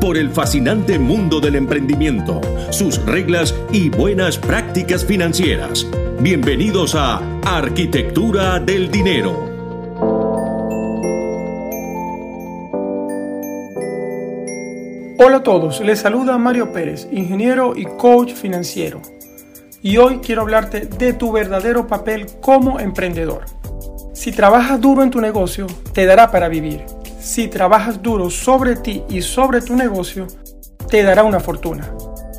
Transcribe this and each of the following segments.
por el fascinante mundo del emprendimiento, sus reglas y buenas prácticas financieras. Bienvenidos a Arquitectura del Dinero. Hola a todos, les saluda Mario Pérez, ingeniero y coach financiero. Y hoy quiero hablarte de tu verdadero papel como emprendedor. Si trabajas duro en tu negocio, te dará para vivir si trabajas duro sobre ti y sobre tu negocio, te dará una fortuna.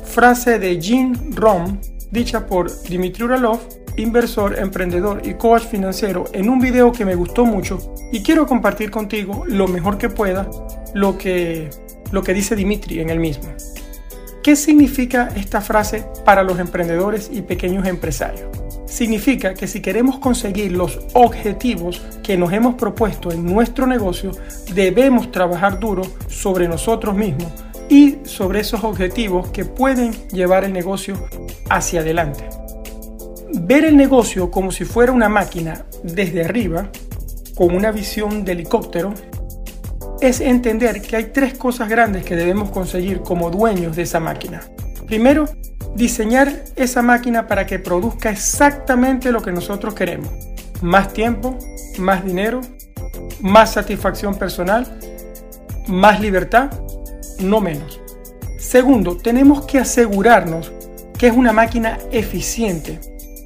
Frase de Jim Rom, dicha por Dimitri Uralov, inversor, emprendedor y coach financiero, en un video que me gustó mucho y quiero compartir contigo lo mejor que pueda lo que, lo que dice Dimitri en el mismo. ¿Qué significa esta frase para los emprendedores y pequeños empresarios? Significa que si queremos conseguir los objetivos que nos hemos propuesto en nuestro negocio, debemos trabajar duro sobre nosotros mismos y sobre esos objetivos que pueden llevar el negocio hacia adelante. Ver el negocio como si fuera una máquina desde arriba, con una visión de helicóptero, es entender que hay tres cosas grandes que debemos conseguir como dueños de esa máquina. Primero, diseñar esa máquina para que produzca exactamente lo que nosotros queremos. Más tiempo, más dinero, más satisfacción personal, más libertad, no menos. Segundo, tenemos que asegurarnos que es una máquina eficiente,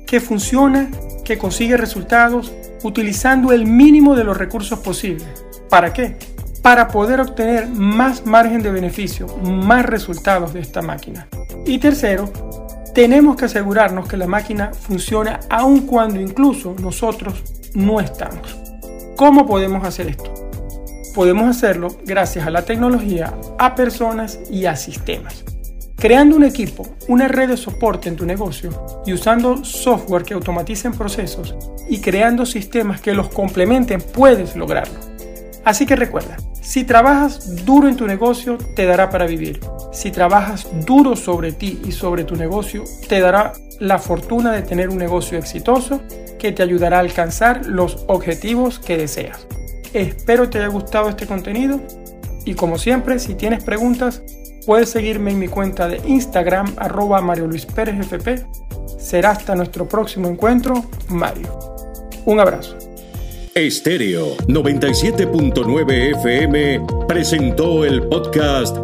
que funciona, que consigue resultados utilizando el mínimo de los recursos posibles. ¿Para qué? Para poder obtener más margen de beneficio, más resultados de esta máquina. Y tercero, tenemos que asegurarnos que la máquina funciona aun cuando incluso nosotros no estamos. ¿Cómo podemos hacer esto? Podemos hacerlo gracias a la tecnología, a personas y a sistemas. Creando un equipo, una red de soporte en tu negocio y usando software que automaticen procesos y creando sistemas que los complementen puedes lograrlo. Así que recuerda, si trabajas duro en tu negocio, te dará para vivir. Si trabajas duro sobre ti y sobre tu negocio, te dará la fortuna de tener un negocio exitoso que te ayudará a alcanzar los objetivos que deseas. Espero te haya gustado este contenido y como siempre, si tienes preguntas, puedes seguirme en mi cuenta de Instagram arroba Mario Luis Pérez FP. Será hasta nuestro próximo encuentro, Mario. Un abrazo. Estéreo 97.9 FM presentó el podcast